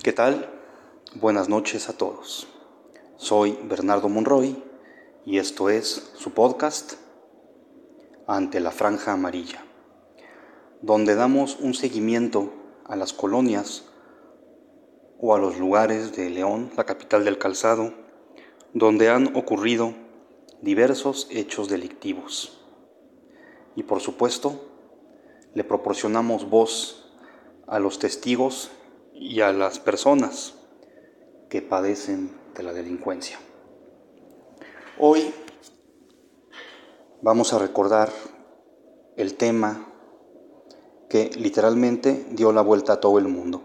¿Qué tal? Buenas noches a todos. Soy Bernardo Monroy y esto es su podcast Ante la Franja Amarilla, donde damos un seguimiento a las colonias o a los lugares de León, la capital del calzado, donde han ocurrido diversos hechos delictivos. Y por supuesto, le proporcionamos voz a los testigos y a las personas que padecen de la delincuencia. Hoy vamos a recordar el tema que literalmente dio la vuelta a todo el mundo,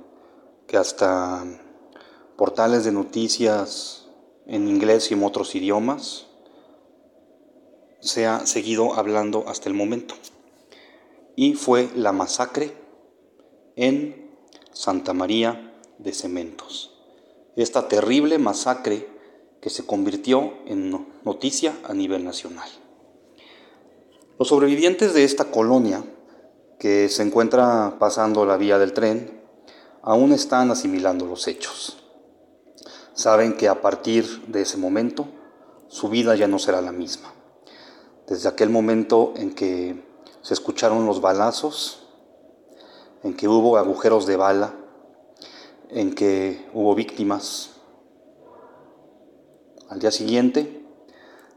que hasta portales de noticias en inglés y en otros idiomas se ha seguido hablando hasta el momento. Y fue la masacre en Santa María de Cementos. Esta terrible masacre que se convirtió en noticia a nivel nacional. Los sobrevivientes de esta colonia, que se encuentra pasando la vía del tren, aún están asimilando los hechos. Saben que a partir de ese momento su vida ya no será la misma. Desde aquel momento en que se escucharon los balazos, en que hubo agujeros de bala, en que hubo víctimas. Al día siguiente,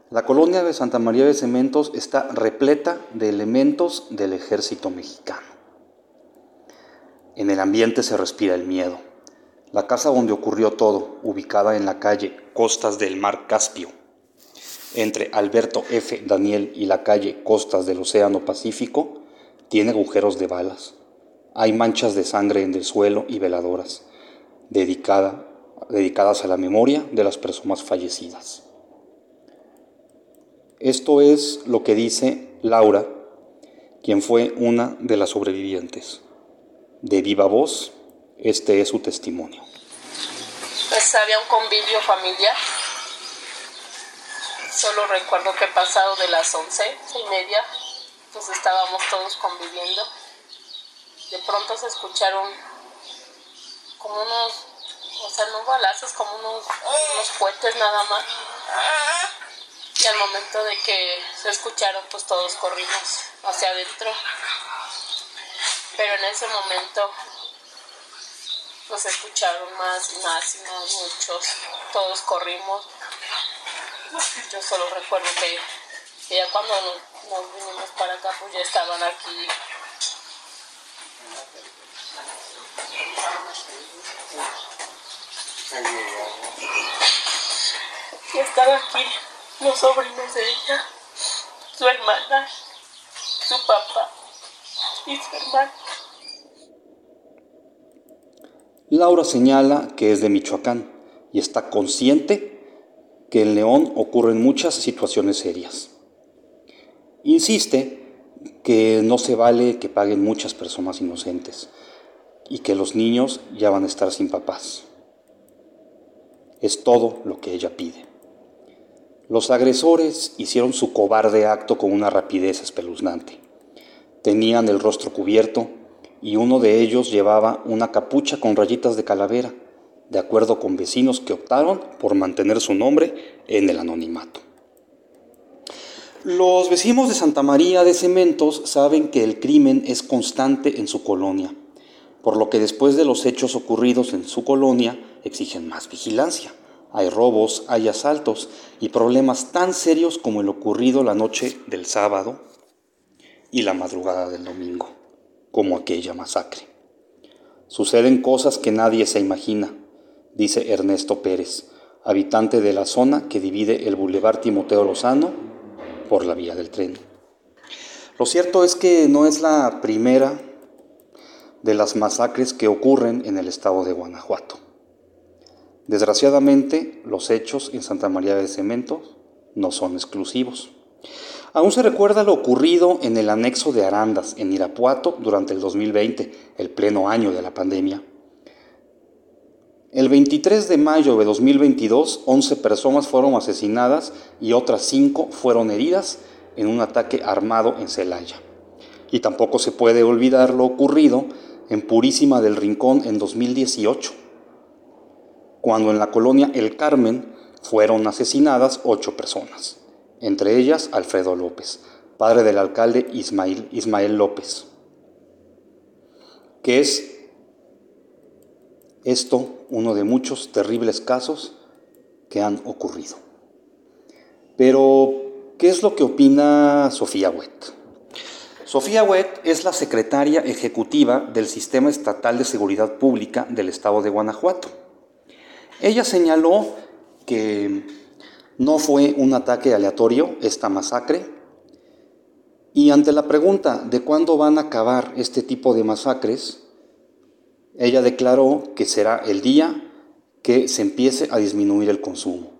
la colonia de Santa María de Cementos está repleta de elementos del ejército mexicano. En el ambiente se respira el miedo. La casa donde ocurrió todo, ubicada en la calle Costas del Mar Caspio, entre Alberto F. Daniel y la calle Costas del Océano Pacífico, tiene agujeros de balas. Hay manchas de sangre en el suelo y veladoras, dedicada, dedicadas a la memoria de las personas fallecidas. Esto es lo que dice Laura, quien fue una de las sobrevivientes. De viva voz, este es su testimonio. Pues había un convivio familiar. Solo recuerdo que pasado de las once y media, pues estábamos todos conviviendo de pronto se escucharon como unos, o sea, no balazos, como unos, unos cohetes nada más. Y al momento de que se escucharon, pues todos corrimos hacia adentro. Pero en ese momento, pues escucharon más y más y más, muchos, todos corrimos. Yo solo recuerdo que, ya cuando nos, nos vinimos para acá, pues ya estaban aquí y aquí los sobrinos de ella, su hermana, su papá y su hermano. Laura señala que es de Michoacán y está consciente que en León ocurren muchas situaciones serias. Insiste que no se vale que paguen muchas personas inocentes y que los niños ya van a estar sin papás. Es todo lo que ella pide. Los agresores hicieron su cobarde acto con una rapidez espeluznante. Tenían el rostro cubierto y uno de ellos llevaba una capucha con rayitas de calavera, de acuerdo con vecinos que optaron por mantener su nombre en el anonimato. Los vecinos de Santa María de Cementos saben que el crimen es constante en su colonia por lo que después de los hechos ocurridos en su colonia exigen más vigilancia. Hay robos, hay asaltos y problemas tan serios como el ocurrido la noche del sábado y la madrugada del domingo, como aquella masacre. Suceden cosas que nadie se imagina, dice Ernesto Pérez, habitante de la zona que divide el Boulevard Timoteo Lozano por la vía del tren. Lo cierto es que no es la primera de las masacres que ocurren en el estado de Guanajuato. Desgraciadamente, los hechos en Santa María de Cementos no son exclusivos. Aún se recuerda lo ocurrido en el anexo de Arandas, en Irapuato, durante el 2020, el pleno año de la pandemia. El 23 de mayo de 2022, 11 personas fueron asesinadas y otras 5 fueron heridas en un ataque armado en Celaya. Y tampoco se puede olvidar lo ocurrido en Purísima del Rincón en 2018, cuando en la colonia El Carmen fueron asesinadas ocho personas, entre ellas Alfredo López, padre del alcalde Ismael, Ismael López, que es esto uno de muchos terribles casos que han ocurrido. Pero, ¿qué es lo que opina Sofía Wett? Sofía Wett es la secretaria ejecutiva del Sistema Estatal de Seguridad Pública del Estado de Guanajuato. Ella señaló que no fue un ataque aleatorio esta masacre y ante la pregunta de cuándo van a acabar este tipo de masacres, ella declaró que será el día que se empiece a disminuir el consumo.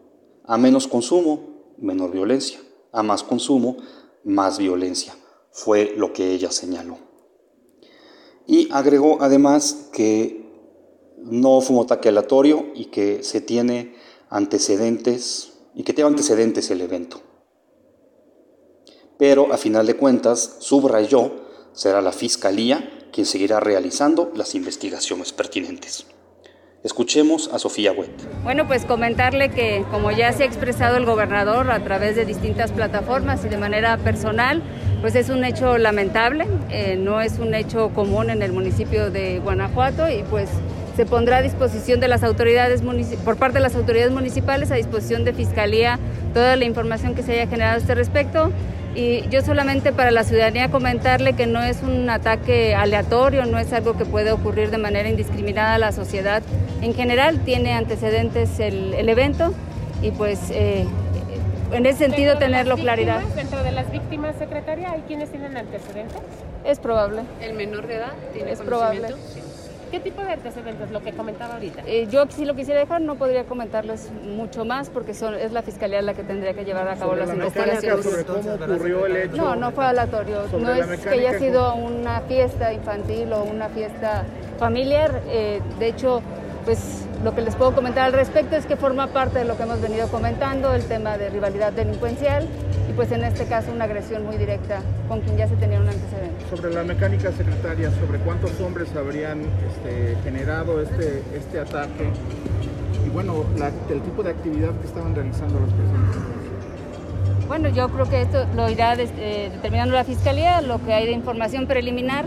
A menos consumo, menor violencia. A más consumo, más violencia fue lo que ella señaló. Y agregó además que no fue un ataque aleatorio y que se tiene antecedentes y que tiene antecedentes el evento. Pero a final de cuentas, subrayó, será la Fiscalía quien seguirá realizando las investigaciones pertinentes. Escuchemos a Sofía Wett. Bueno, pues comentarle que como ya se ha expresado el gobernador a través de distintas plataformas y de manera personal, pues es un hecho lamentable, eh, no es un hecho común en el municipio de Guanajuato y pues se pondrá a disposición de las autoridades por parte de las autoridades municipales a disposición de fiscalía toda la información que se haya generado a este respecto y yo solamente para la ciudadanía comentarle que no es un ataque aleatorio, no es algo que puede ocurrir de manera indiscriminada a la sociedad. En general tiene antecedentes el, evento y pues eh, en ese sentido tenerlo claridad. ¿Dentro de las víctimas, secretaria, hay quienes tienen antecedentes? Es probable. ¿El menor de edad tiene Es probable. ¿Qué tipo de antecedentes? Lo que comentaba ahorita. Eh, yo si lo quisiera dejar no podría comentarles mucho más porque son, es la fiscalía la que tendría que llevar a cabo las investigaciones. Sobre cómo ocurrió el hecho. No, no fue aleatorio. No es que haya sido una fiesta infantil o una fiesta familiar. Eh, de hecho, pues lo que les puedo comentar al respecto es que forma parte de lo que hemos venido comentando, el tema de rivalidad delincuencial y pues en este caso una agresión muy directa con quien ya se tenía un antecedente. Sobre la mecánica secretaria, sobre cuántos hombres habrían este, generado este, este ataque y bueno, el tipo de actividad que estaban realizando las personas. Bueno, yo creo que esto lo irá eh, determinando la Fiscalía, lo que hay de información preliminar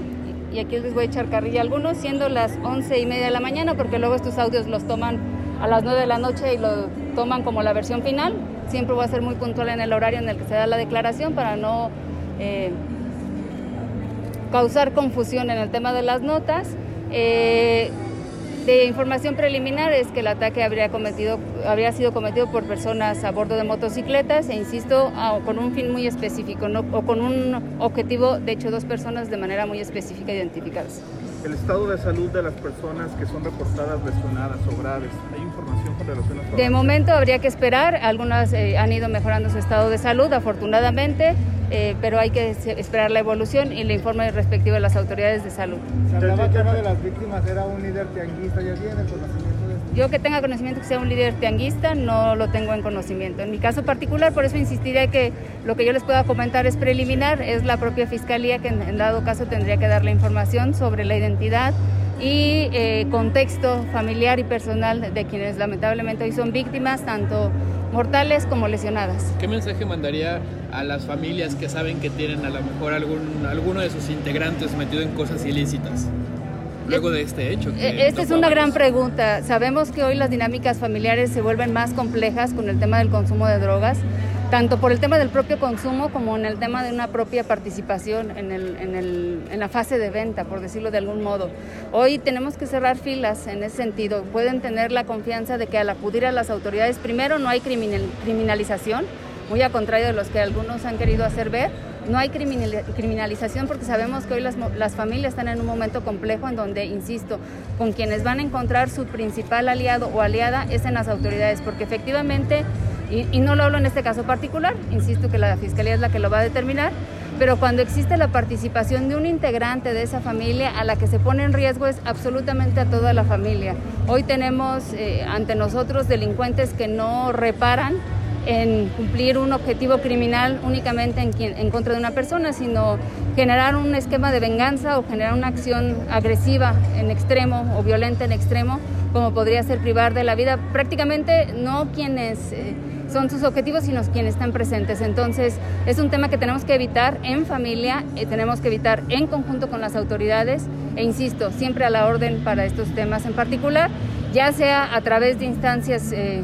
y aquí les voy a echar carrilla algunos, siendo las once y media de la mañana, porque luego estos audios los toman a las 9 de la noche y lo toman como la versión final. Siempre voy a ser muy puntual en el horario en el que se da la declaración para no eh, causar confusión en el tema de las notas. Eh, de información preliminar es que el ataque habría, cometido, habría sido cometido por personas a bordo de motocicletas e insisto, con un fin muy específico ¿no? o con un objetivo, de hecho, dos personas de manera muy específica identificadas. El estado de salud de las personas que son reportadas lesionadas o graves, ¿hay información con relación a De momento habría que esperar, algunas eh, han ido mejorando su estado de salud, afortunadamente. Eh, pero hay que esperar la evolución y el informe respectivo de las autoridades de salud. Se hablaba que una de las víctimas era un líder tianguista, ¿ya tiene conocimiento esto? Yo que tenga conocimiento que sea un líder tianguista no lo tengo en conocimiento. En mi caso particular, por eso insistiré que lo que yo les pueda comentar es preliminar, es la propia fiscalía que en, dado caso tendría que dar la información sobre la identidad y eh, contexto familiar y personal de quienes lamentablemente hoy son víctimas, tanto mortales como lesionadas. ¿Qué mensaje mandaría a las familias que saben que tienen a lo mejor algún, alguno de sus integrantes metido en cosas ilícitas? Luego de este hecho. Esta es una gran pregunta. Sabemos que hoy las dinámicas familiares se vuelven más complejas con el tema del consumo de drogas tanto por el tema del propio consumo como en el tema de una propia participación en, el, en, el, en, la fase de venta, por decirlo de algún modo. Hoy tenemos que cerrar filas en ese sentido. Pueden tener la confianza de que al acudir a las autoridades, primero no hay criminalización, muy a contrario de los que algunos han querido hacer ver. No hay criminalización porque sabemos que hoy las, familias están en un momento complejo en donde, insisto, con quienes van a encontrar su principal aliado o aliada es en las autoridades, porque efectivamente y, no lo hablo en este caso particular, insisto que la Fiscalía es la que lo va a determinar, pero cuando existe la participación de un integrante de esa familia, a la que se pone en riesgo es absolutamente a toda la familia. Hoy tenemos eh, ante nosotros delincuentes que no reparan en cumplir un objetivo criminal únicamente en, contra de una persona, sino generar un esquema de venganza o generar una acción agresiva en extremo o violenta en extremo, como podría ser privar de la vida prácticamente no quienes eh, son sus objetivos, sino quienes están presentes. Entonces, es un tema que tenemos que evitar en familia, eh, tenemos que evitar en conjunto con las autoridades e insisto, siempre a la orden para estos temas en particular, ya sea a través de instancias eh,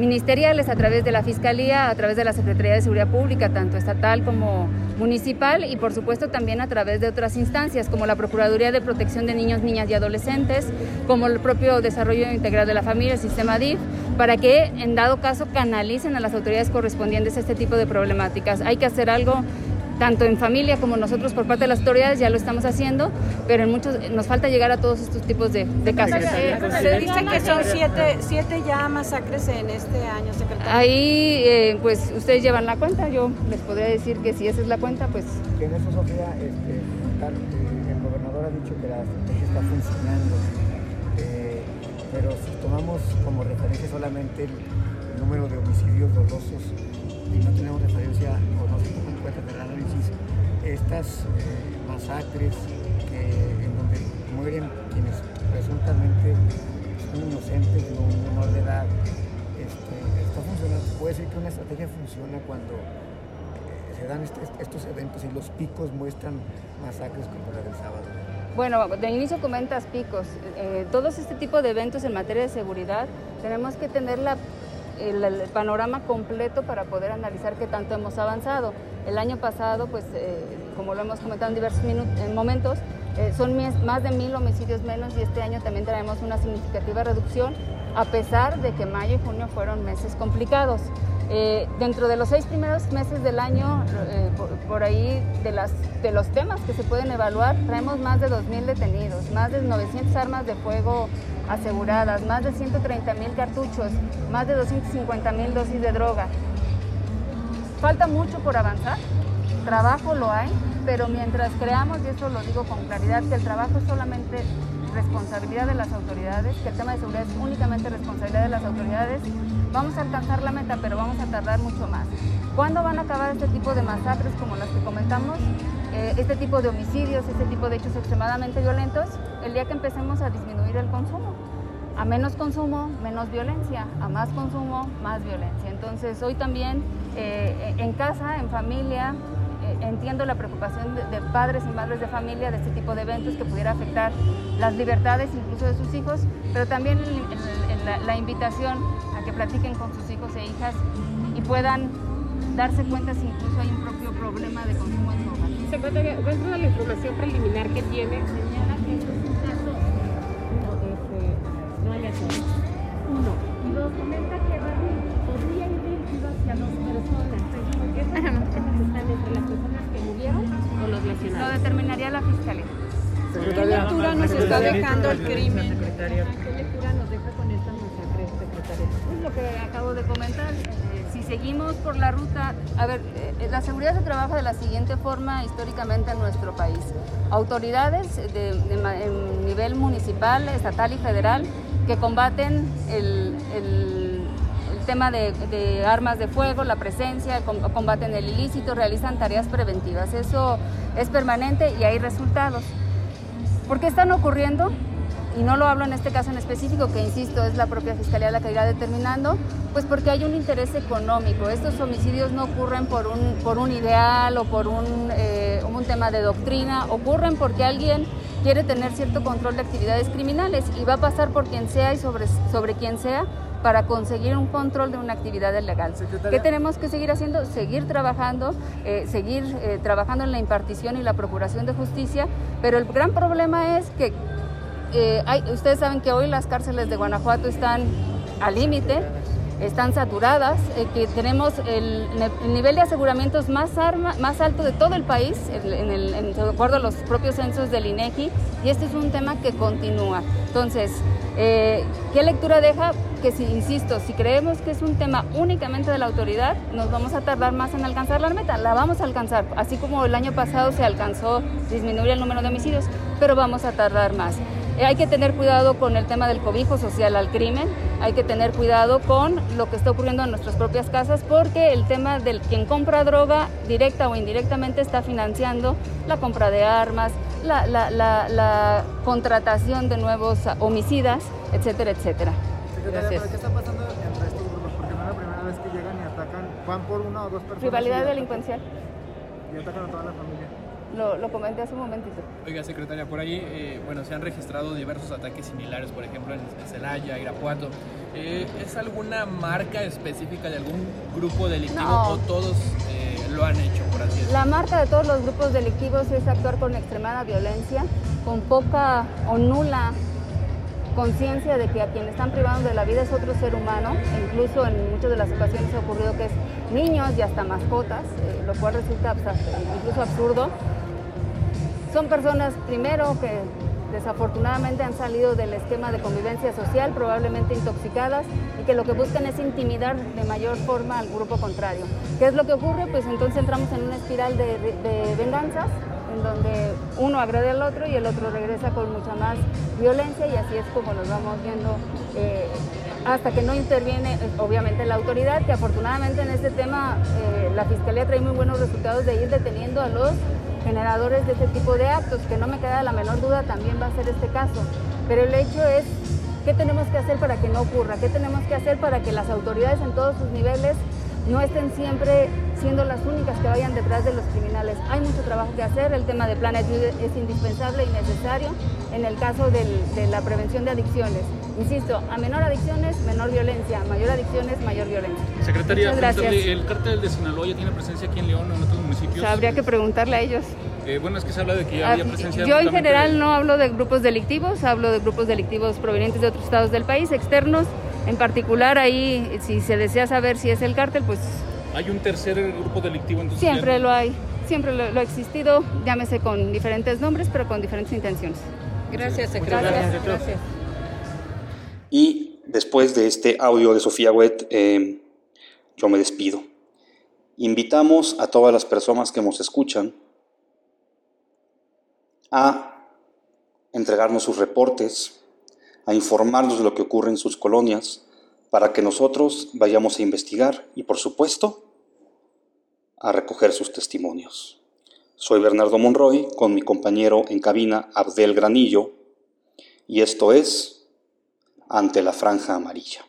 ministeriales, a través de la Fiscalía, a través de la Secretaría de Seguridad Pública, tanto estatal como municipal, y por supuesto también a través de otras instancias, como la Procuraduría de Protección de Niños, Niñas y Adolescentes, como el propio Desarrollo Integral de la Familia, el sistema DIF, para que en dado caso canalicen a las autoridades correspondientes a este tipo de problemáticas. Hay que hacer algo tanto en familia como nosotros por parte de las autoridades ya lo estamos haciendo, pero en muchos nos falta llegar a todos estos tipos de, de casos. Eh, se dice que son siete, siete ya masacres en este año, secretario. Ahí, eh, pues ustedes llevan la cuenta, yo les podría decir que si esa es la cuenta, pues en eso, Sofía, este, tal, eh, el gobernador ha dicho que la estrategia está funcionando, eh, pero si tomamos como referencia solamente el, el número de homicidios dolosos y no tenemos referencia o no se toma en cuenta en el análisis estas eh, masacres que, en donde mueren quienes presuntamente son inocentes de un menor de edad, está funcionando. Puede ser que una estrategia funciona cuando eh, se dan este- estos eventos y los picos muestran masacres como la del sábado. Bueno, de inicio comentas picos. Eh, todos este tipo de eventos en materia de seguridad tenemos que tener la- el, el panorama completo para poder analizar qué tanto hemos avanzado. El año pasado, pues, eh, como lo hemos comentado en diversos en momentos, eh, son más de mil homicidios menos y este año también traemos una significativa reducción, a pesar de que mayo y junio fueron meses complicados. Eh, dentro de los seis primeros meses del año, eh, por, ahí de, de los temas que se pueden evaluar, traemos más de 2.000 detenidos, más de 900 armas de fuego aseguradas, más de 130.000 cartuchos, más de 250.000 dosis de droga. Falta mucho por avanzar, trabajo lo hay, pero mientras creamos, y eso lo digo con claridad, que el trabajo es solamente responsabilidad de las autoridades, que el tema de seguridad es únicamente responsabilidad de las autoridades, vamos a alcanzar la meta, pero vamos a tardar mucho más. ¿Cuándo van a acabar este tipo de masacres como las que comentamos? Eh, este tipo de homicidios, este tipo de hechos extremadamente violentos, el día que empecemos a disminuir el consumo. A menos consumo, menos violencia. A más consumo, más violencia. Entonces, hoy también eh, en casa, en familia, eh, entiendo la preocupación de, padres y madres de familia de este tipo de eventos que pudiera afectar las libertades incluso de sus hijos, pero también la, la invitación a que platiquen con sus hijos e hijas y puedan darse cuenta si incluso hay un propio problema de consumo en su hogar. Secretaria, dentro de la información preliminar que tiene, señala que es un caso no, este, no haya sido. Uno. Y dos, comenta que Barry podría ir dirigido hacia dos personas. ¿Estas personas están entre las personas que murieron o los Lo lesionados? determinaría la fiscalía. ¿Qué lectura nos está dejando el crimen? Que acabo de comentar. Eh, si seguimos por la ruta, a ver, eh, la seguridad se trabaja de la siguiente forma históricamente en nuestro país. Autoridades de, nivel municipal, estatal y federal que combaten el, el- tema de, armas de fuego, la presencia, com- combaten el ilícito, realizan tareas preventivas. Eso es permanente y hay resultados. ¿Por qué están ocurriendo? Y no lo hablo en este caso en específico, que insisto, es la propia Fiscalía la que irá determinando, pues porque hay un interés económico. Estos homicidios no ocurren por un, por un ideal o por un, eh, un tema de doctrina, ocurren porque alguien quiere tener cierto control de actividades criminales y va a pasar por quien sea y sobre, sobre quien sea para conseguir un control de una actividad ilegal. ¿Qué tenemos que seguir haciendo? Seguir trabajando, eh, seguir eh, trabajando en la impartición y la procuración de justicia, pero el gran problema es que eh, ustedes saben que hoy las cárceles de Guanajuato están al límite, están saturadas, eh, que tenemos el, el nivel de aseguramientos más, arma- más alto de todo el país, de acuerdo a los propios censos del INEGI, y este es un tema que continúa. Entonces, eh, ¿qué lectura deja? Que si, insisto, si creemos que es un tema únicamente de la autoridad, nos vamos a tardar más en alcanzar la meta. La vamos a alcanzar, así como el año pasado se alcanzó disminuir el número de homicidios, pero vamos a tardar más. Eh, hay que tener cuidado con el tema del cobijo social al crimen, hay que tener cuidado con lo que está ocurriendo en nuestras propias casas porque el tema del quien compra droga directa o indirectamente está financiando la compra de armas, la, la, la, la contratación de nuevos homicidas, etcétera, etcétera. Gracias. ¿Qué está pasando entre estos grupos? Porque no es la primera vez que llegan y atacan, van por una o dos personas. Rivalidad y delincuencial. Y atacan a toda la familia. Lo, lo, comenté hace un momentito. Oiga, secretaria, por ahí, eh, bueno, se han registrado diversos ataques similares, por ejemplo, en Celaya, Irapuato. Eh, ¿Es alguna marca específica de algún grupo delictivo no. o todos eh, lo han hecho, por así decirlo? La marca de todos los grupos delictivos es actuar con extremada violencia, con poca o nula conciencia de que a quien están privando de la vida es otro ser humano, incluso en muchas de las ocasiones ha ocurrido que es niños y hasta mascotas, eh, lo cual resulta incluso absurdo. Son personas, primero, que desafortunadamente han salido del esquema de convivencia social, probablemente intoxicadas, y que lo que buscan es intimidar de mayor forma al grupo contrario. ¿Qué es lo que ocurre? Pues entonces entramos en una espiral de, de, venganzas, en donde uno agrede al otro y el otro regresa con mucha más violencia y así es como nos vamos viendo eh, hasta que no interviene obviamente la autoridad, que afortunadamente en este tema eh, la Fiscalía trae muy buenos resultados de ir deteniendo a los generadores de este tipo de actos, que no me queda la menor duda también va a ser este caso. Pero el hecho es, ¿qué tenemos que hacer para que no ocurra? ¿Qué tenemos que hacer para que las autoridades en todos sus niveles no estén siempre siendo las únicas que vayan detrás de los criminales. Hay mucho trabajo que hacer, el tema de Planet es indispensable y necesario en el caso del, de la prevención de adicciones. Insisto, a menor adicciones, menor violencia, mayor adicciones, mayor violencia. Secretaria, el cártel de Sinaloa ya tiene presencia aquí en León o en otros municipios. O sea, habría que preguntarle a ellos. Eh, bueno, es que se habla de que ya había presencia. Yo en general no hablo de grupos delictivos, hablo de grupos delictivos provenientes de otros estados del país, externos. En particular, ahí, si se desea saber si es el cártel, pues ¿Hay un tercer grupo delictivo entonces? Siempre lo hay, siempre lo, lo, ha existido, llámese con diferentes nombres, pero con diferentes intenciones. Gracias, secretaria. Gracias. Gracias. Y después de este audio de Sofía Wet, eh, yo me despido. Invitamos a todas las personas que nos escuchan a entregarnos sus reportes, a informarnos de lo que ocurre en sus colonias, para que nosotros vayamos a investigar y, por supuesto, a recoger sus testimonios. Soy Bernardo Monroy con mi compañero en cabina Abdel Granillo y esto es Ante la Franja Amarilla.